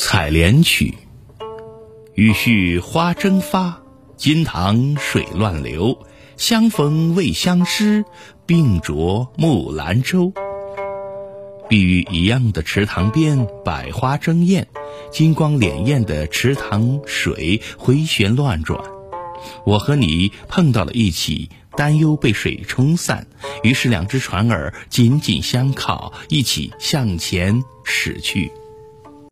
采莲曲雨絮花争发金塘水乱流相逢未相识并着木兰舟。碧玉一样的池塘边百花争艳金光潋滟的池塘水回旋乱转。我和你碰到了一起担忧被水冲散于是两只船儿紧紧相靠一起向前驶去。